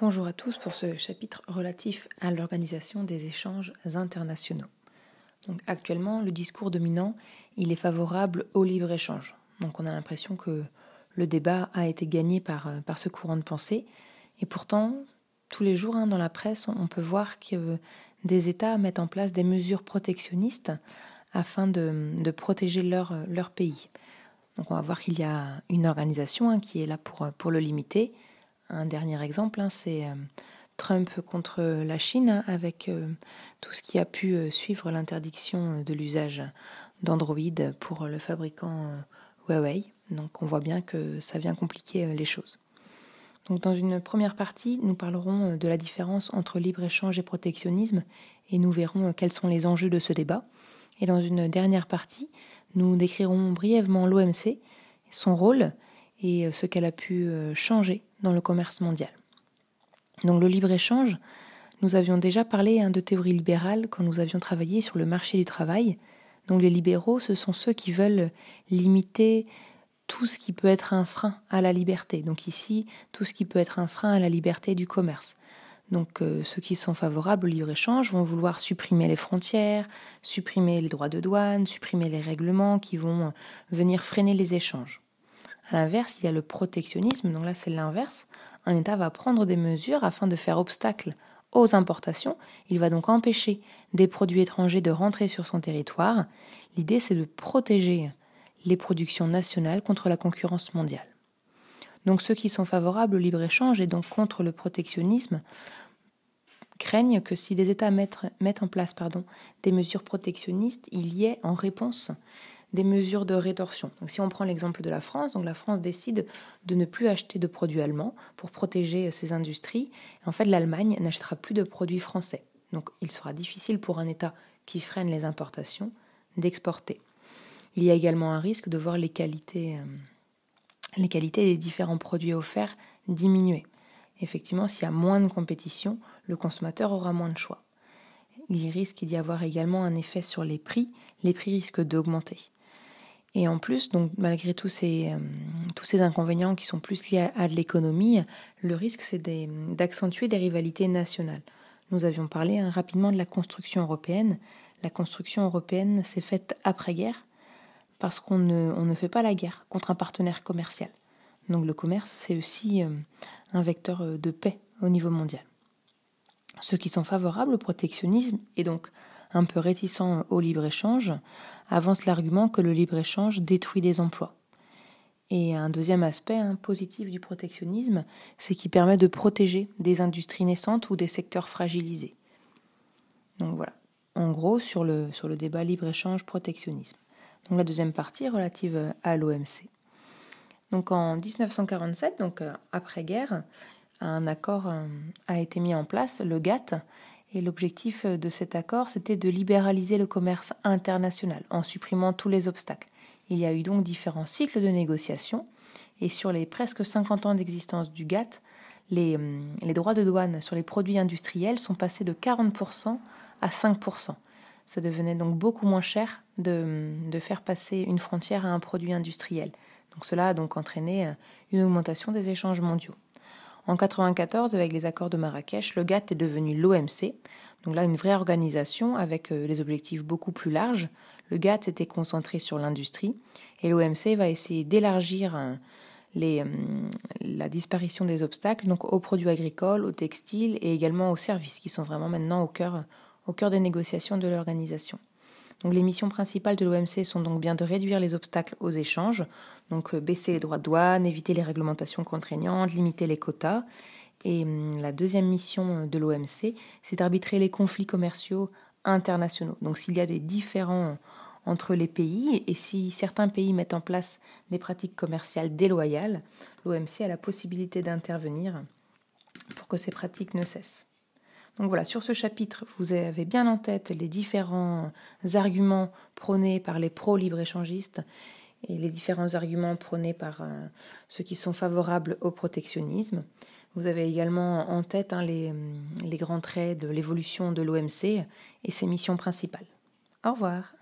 Bonjour à tous pour ce chapitre relatif à l'organisation des échanges internationaux. Donc actuellement, le discours dominant, il est favorable au libre-échange. Donc on a l'impression que le débat a été gagné par, euh, par ce courant de pensée. Et pourtant, tous les jours hein, dans la presse, on peut voir que des États mettent en place des mesures protectionnistes afin de, protéger leur, leur pays. Donc on va voir qu'il y a une organisation hein, qui est là pour, pour le limiter un dernier exemple, hein, c'est euh, Trump contre la Chine avec euh, tout ce qui a pu euh, suivre l'interdiction de l'usage d'Android pour le fabricant Huawei. Donc on voit bien que ça vient compliquer les choses. Donc dans une première partie, nous parlerons de la différence entre libre-échange et protectionnisme et nous verrons quels sont les enjeux de ce débat. Et dans une dernière partie, nous décrirons brièvement l'OMC, son rôle et ce qu'elle a pu changer dans le commerce mondial. Donc le libre-échange, nous avions déjà parlé hein, de théorie libérale quand nous avions travaillé sur le marché du travail. Donc les libéraux, ce sont ceux qui veulent limiter tout ce qui peut être un frein à la liberté. Donc ici, tout ce qui peut être un frein à la liberté du commerce. Donc euh, ceux qui sont favorables au libre-échange vont vouloir supprimer les frontières, supprimer les droits de douane, supprimer les règlements qui vont euh, venir freiner les échanges. À l'inverse, il y a le protectionnisme, donc là c'est l'inverse. Un État va prendre des mesures afin de faire obstacle aux importations. Il va donc empêcher des produits étrangers de rentrer sur son territoire. L'idée c'est de protéger les productions nationales contre la concurrence mondiale. Donc ceux qui sont favorables au libre-échange et donc contre le protectionnisme craignent que si les États mettent, en place pardon, des mesures protectionnistes, il y ait en réponse des mesures de rétorsion. Si on prend l'exemple de la France, donc la France décide de ne plus acheter de produits allemands pour protéger euh, ses industries. En fait, l'Allemagne n'achètera plus de produits français. Donc, il sera difficile pour un État qui freine les importations d'exporter. Il y a également un risque de voir les qualités, euh, les qualités des différents produits offerts diminuer. Effectivement, s'il y a moins de compétition, le consommateur aura moins de choix. Il risque d'y avoir également un effet sur les prix. Les prix risquent d'augmenter. Et en plus, donc malgré tous ces, euh, tous ces inconvénients qui sont plus liés à, de l'économie, le risque c'est d'accentuer des rivalités nationales. Nous avions parlé hein, rapidement de la construction européenne. La construction européenne s'est faite après-guerre parce qu'on ne, fait pas la guerre contre un partenaire commercial. Donc le commerce, c'est aussi euh, un vecteur euh, de paix au niveau mondial. Ceux qui sont favorables au protectionnisme et donc un peu réticents au libre-échange avance l'argument que le libre-échange détruit des emplois. Et un deuxième aspect hein, positif du protectionnisme, c'est qu'il permet de protéger des industries naissantes ou des secteurs fragilisés. Donc voilà, en gros sur le, sur le débat libre-échange-protectionnisme. Donc la deuxième partie relative à l'OMC. Donc en 1947, donc euh, après-guerre, un accord euh, a été mis en place, le GATT, et l'objectif de cet accord, c'était de libéraliser le commerce international en supprimant tous les obstacles. Il y a eu donc différents cycles de négociations, et sur les presque 50 ans d'existence du GATT, les, hum, les, droits de douane sur les produits industriels sont passés de 40% à 5%. Ça devenait donc beaucoup moins cher de, de, faire passer une frontière à un produit industriel. Donc cela a donc entraîné euh, une augmentation des échanges mondiaux. En 1994, avec les accords de Marrakech, le GATT est devenu l'OMC. Donc là, une vraie organisation avec euh, des objectifs beaucoup plus larges. Le GATT s'était concentré sur l'industrie et l'OMC va essayer d'élargir les, euh, la disparition des obstacles donc aux produits agricoles, aux textiles et également aux services qui sont vraiment maintenant au cœur des négociations de l'organisation. Les missions principales de l'OMC sont donc bien de réduire les obstacles aux échanges, donc euh, baisser les droits de douane, éviter les réglementations contraignantes, limiter les quotas. Et hum, la deuxième mission euh, de l'OMC, c'est d'arbitrer les conflits commerciaux internationaux. Donc s'il y a des différends entre les pays et si certains pays mettent en place des pratiques commerciales déloyales, l'OMC a la possibilité d'intervenir pour que ces pratiques ne cessent. Donc voilà, sur ce chapitre, vous avez bien en tête les différents arguments prônés par les pro-libre-échangistes et les différents arguments prônés par euh, ceux qui sont favorables au protectionnisme. Vous avez également en tête hein, les, les grands traits de l'évolution de l'OMC et ses missions principales. Au revoir.